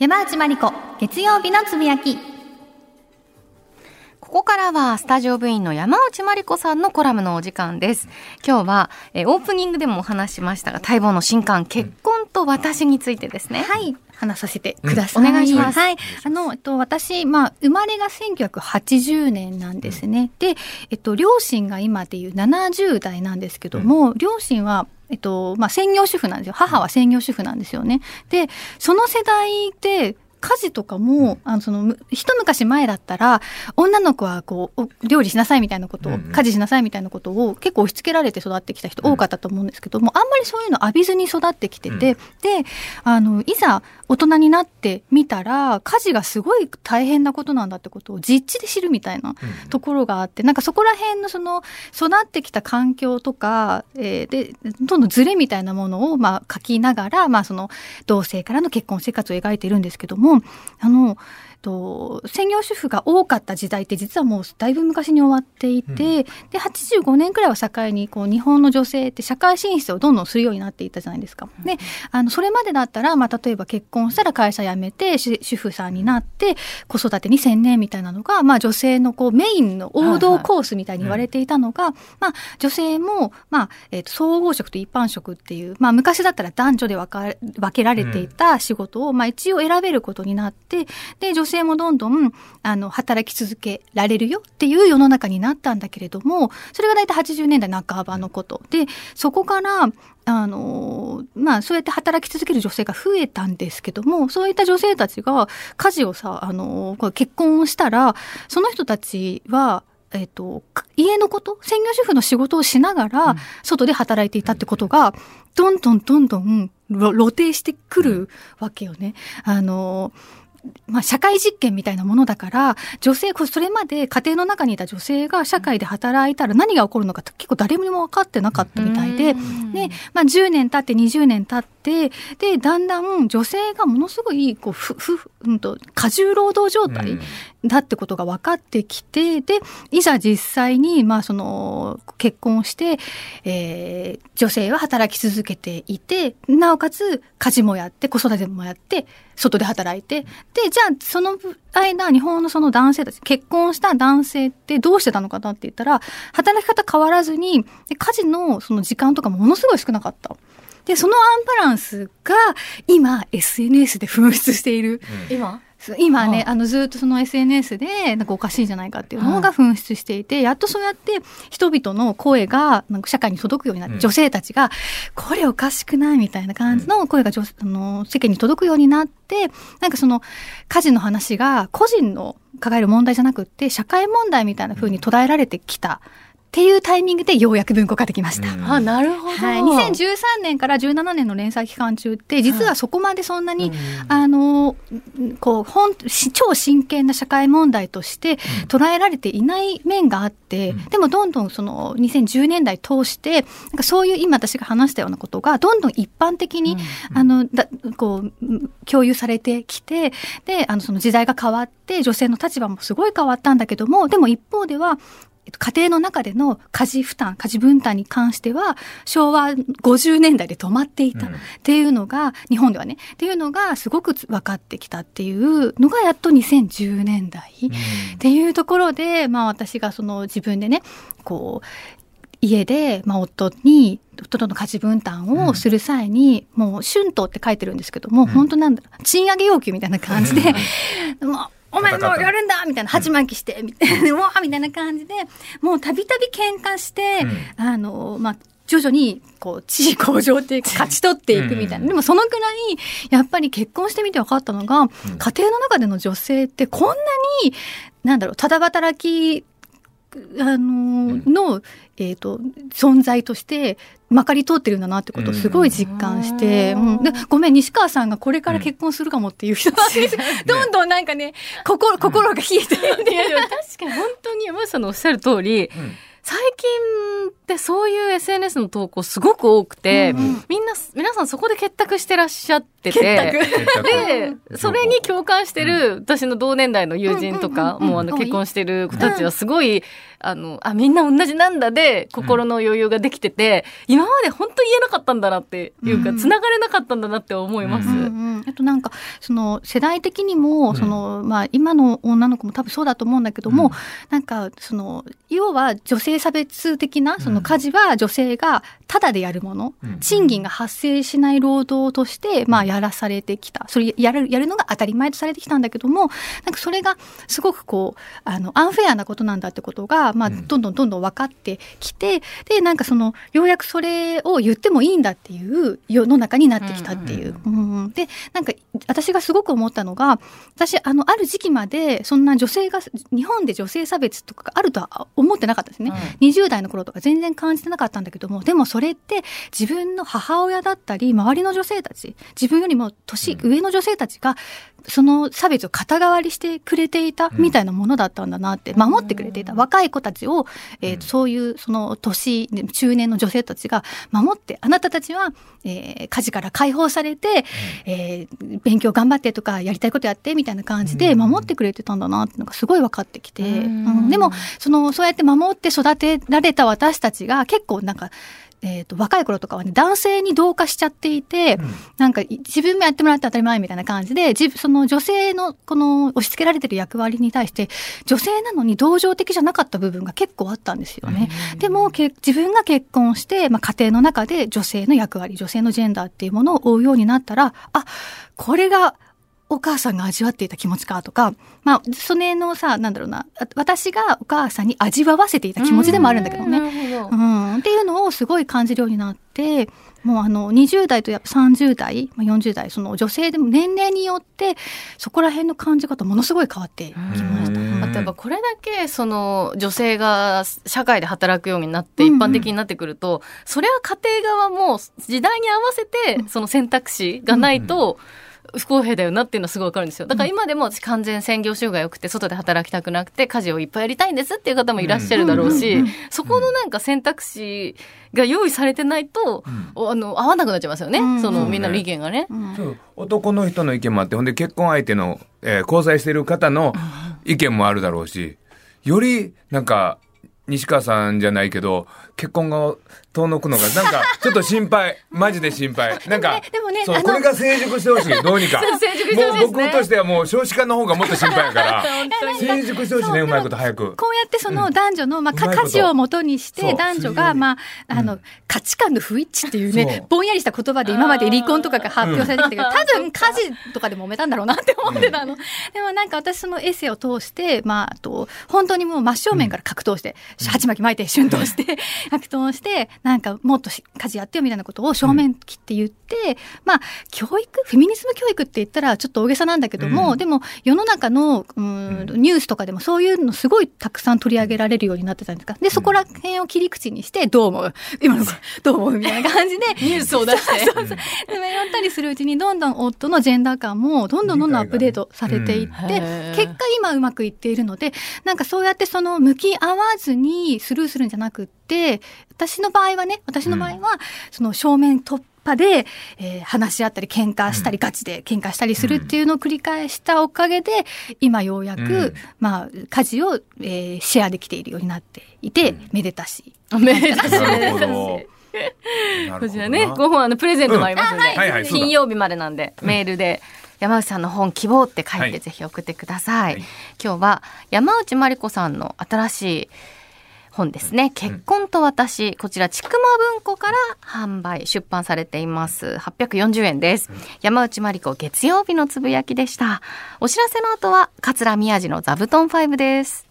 山内まりこ、月曜日のつぶやき。ここからはスタジオ部員の山内まりこさんのコラムのお時間です。今日は、えオープニングでもお話しましたが、待望の新刊、結婚と私についてですね。はい。話させてください。うんお願いしますはい。あの、えっと、私、まあ、生まれが1980年なんですね。で、えっと、両親が今でいう70代なんですけども、両親は、えっと、まあ、専業主婦なんですよ。母は専業主婦なんですよね。で、その世代で、家事とかも、あの、その、む一昔前だったら、女の子はこう、お料理しなさいみたいなことを、家事しなさいみたいなことを結構押し付けられて育ってきた人多かったと思うんですけども、あんまりそういうの浴びずに育ってきてて、うん。で、あの、いざ大人になってみたら、家事がすごい大変なことなんだってことを実地で知るみたいなところがあって、なんかそこら辺のその、育ってきた環境とか、えーで、どんどんズレみたいなものを、まあ、書きながら、まあ、その、同性からの結婚生活を描いているんですけども、あの、と専業主婦が多かった時代って実はもうだいぶ昔に終わっていて、うん。で85年くらいを境にこう日本の女性って社会進出をどんどんするようになっていったじゃないですか。であのそれまでだったら、まあ、例えば結婚したら会社辞めて主主婦さんになって子育てに専念みたいなのが、まあ、女性のこうメインの王道コースみたいに言われていたのが、まあ、女性も、まあえーと総合職と一般職っていう、まあ、昔だったら男女で分か分けられていた仕事を、まあ、一応選べることになってで女性もどんどんあの働き続けられるよっていう世の中になったんだけれどもそれが大体80年代半ばのこと。でそこからあのまあそうやって働き続ける女性が増えたんですけどもそういった女性たちが家事をさあの結婚をしたらその人たちはえっと、か家のこと専業主婦の仕事をしながら外で働いていたってことがどんどんどんどんろ露呈してくるわけよね。あのまあ、社会実験みたいなものだから、女性、それまで家庭の中にいた女性が社会で働いたら何が起こるのか結構誰にも分かってなかったみたいで、で、まあ、10年経って20年経って、で、だんだん女性がものすごい、こう、ふ、ふ、うんと、過重労働状態だってことが分かってきて、で、いざ実際に、まあ、その、結婚して、えー女性は働き続けていて、なおかつ家事もやって、子育てもやって、外で働いて、で、じゃあ、その間、日本のその男性たち、結婚した男性ってどうしてたのかなって言ったら、働き方変わらずに、で家事のその時間とかもものすごい少なかった。で、そのアンバランスが今 SNS で噴出している。今？そう今ね、はいあのずっとその SNS でなんかおかしいんじゃないかっていうのが噴出していて、やっとそうやって人々の声がなんか社会に届くようになって、うん。女性たちがこれおかしくないみたいな感じの声が女あの世間に届くようになってなんかその家事の話が個人の抱える問題じゃなくって社会問題みたいな風に捉えられてきたっていうタイミングでようやく文庫化できました。うん。あ、なるほど。はい、2013年から17年の連載期間中って実はそこまでそんなに、うん。あのこう本し超真剣な社会問題として捉えられていない面があって、うん。でもどんどんその2010年代通してなんかそういう今私が話したようなことがどんどん一般的に、あのだこううん共有されてきてであのその時代が変わって女性の立場もすごい変わったんだけどもでも一方ではえっと家庭の中での家事負担、家事分担に関しては、昭和50年代で止まっていた。っうん。ていうのが、日本ではね、っていうのがすごく分かってきたっていうのがやっと2010年代。っていうところで、まあ私がその自分でね、こう、家で、まあ、夫に、夫との家事分担をする際に、もう、春闘って書いてるんですけども、ん。本当なんだろう、賃上げ要求みたいな感じで、もう、お前もうやるんだみたいな、鉢巻きして、みたいな、うわーみたいな感じで、もうたびたび喧嘩して、あの、まあ、徐々に、こう、地位向上っていうか、勝ち取っていくみたいな。うん。でも、そのくらい、やっぱり結婚してみて分かったのが、家庭の中での女性ってこんなに、なんだろう、ただ働き、あのの、えっ、と、存在として、まかり通ってるんだなってことをすごい実感して、うんうん。でごめん、西川さんがこれから結婚するかもっていう人なんですよ。どんどんなんかね、心、心が冷えてるんで確かに本当に山内さんのおっしゃる通り、最近ってそういう SNS の投稿すごく多くて、うんうん。みんな、皆さんそこで結託してらっしゃってて、で、それに共感してる私の同年代の友人とか、うんうんうんもうあの結婚してる子たちはすごい、あの、あ、みんな同じなんだで、心の余裕ができてて、今まで本当言えなかったんだなっていうか、うん。繋がれなかったんだなって思います。うんうん、あとなんかその世代的にも、うん。そのまあ、今の女の子も多分そうだと思うんだけども、うん。なんかその要は女性差別的なその家事は女性がタダでやるもの、うん。賃金が発生しない労働として、まあ、やらされてきた。それやるやるのが当たり前とされてきたんだけどもなんかそれがすごくこうあのアンフェアなことなんだってことが、まあ、うん。どんどんどんどん分かってきてでなんかそのようやくそれを言ってもいいんだっていう世の中になってきたっていう。うんでなんか私がすごく思ったのが私あのある時期までそんな女性が日本で女性差別とかがあるとは思ってなかったですね。20代の頃とか全然感じてなかったんだけどもでもそれって自分の母親だったり周りの女性たち自分よりも年上の女性たちがその差別を肩代わりしてくれていたみたいなものだったんだなって守ってくれていた。若い子たちを、えーうん。そういうその年中年の女性たちが守ってあなたたちは、えー家事から解放されて、えー勉強頑張ってとかやりたいことやってみたいな感じでうん。守ってくれてたんだなってのがすごい分かってきて、うん。うん。でもそのそうやって守って育てられた私たちが結構なんか、えー、と若い頃とかはね男性に同化しちゃっていて、なんか自分もやってもらって当たり前みたいな感じで自その女性のこの押し付けられてる役割に対して女性なのに同情的じゃなかった部分が結構あったんですよね。でもけ自分が結婚して、まあ、家庭の中で女性の役割女性のジェンダーっていうものを追うようになったらあこれがお母さんが味わっていた気持ちかとか、まあ、それのさ、なんだろうな、あ私がお母さんに味わわせていた気持ちでもあるんだけどね。うん、っていうのをすごい感じるようになって、もうあの、20代とやっぱ30代、まあ、40代、その女性でも年齢によって、そこら辺の感じ方ものすごい変わってきました。うん。あとやっぱこれだけその女性が社会で働くようになって一うん。うん般的になってくると、それは家庭側も時代に合わせてその選択肢がないと不公平だよなっていうのはすごいわかるんですよ。だから今でも私完全専業主婦が良くて外で働きたくなくて家事をいっぱいやりたいんですっていう方もいらっしゃるだろうしうんうんうん、そこのなんか選択肢が用意されてないと、あの合わなくなっちゃいますよね。うん。そのみんなの意見がね。うん。そう。男の人の意見もあってほんで結婚相手の、えー交際してる方の意見もあるだろうしよりなんか西川さんじゃないけど結婚が遠のくのがなんか ちょっと心配。マジで心配。なんかでもねそうこれが成熟してほしい。どうにか。もう僕としてはもう少子化の方がもっと心配やから。成熟してほしいねうまいこと早く。こうやってその男女の、まあ、かうまいこと。価値をもとにして男女が、まあ、あの、価値観の不一致っていうね、ぼんやりした言葉で今まで離婚とかが発表されてきたけど、うん。多分家事とかで揉めたんだろうなって思ってたの。でもなんか私そのエッセイを通して、まあ、あと、本当にもう真正面から格闘して、鉢巻き巻いて、春闘して、格闘して、なんかもっとし家事やってよみたいなことを正面切って言って、まあ、教育フェミニズム教育って言ったらちょっと大げさなんだけども、うん。でも世の中の、うん、ニュースとかでもそういうのすごいたくさん取り上げられるようになってたんですか？で、そこら辺を切り口にして、どう思う？今の子、どう思う？みたいな感じで、ニュースを出して。そうそうでもやったりするうちにどんどん夫のジェンダー感もどんどんどんどんアップデートされていって、結果今うまくいっているのでなんかそうやってその向き合わずにスルーするんじゃなくって私の場合はね私の場合はその正面突破で、えー話し合ったり喧嘩したり、ガチで喧嘩したりするっていうのを繰り返したおかげで今ようやく、うん。まあ家事を、えーシェアできているようになっていて、めでたし。めでたし。こちらね、5本あのプレゼントもありますので、うん。あはい。はいそうだ。金曜日までなんで、メールで、山内さんの本希望って書いはい。てぜひ送ってください。はい。今日は山内まりこさんの新しい本ですね。結婚と私、こちら、ちくま文庫から販売、出版されています。840円です。山内まりこ月曜日のつぶやきでした。お知らせの後は、桂宮治の座布団5です。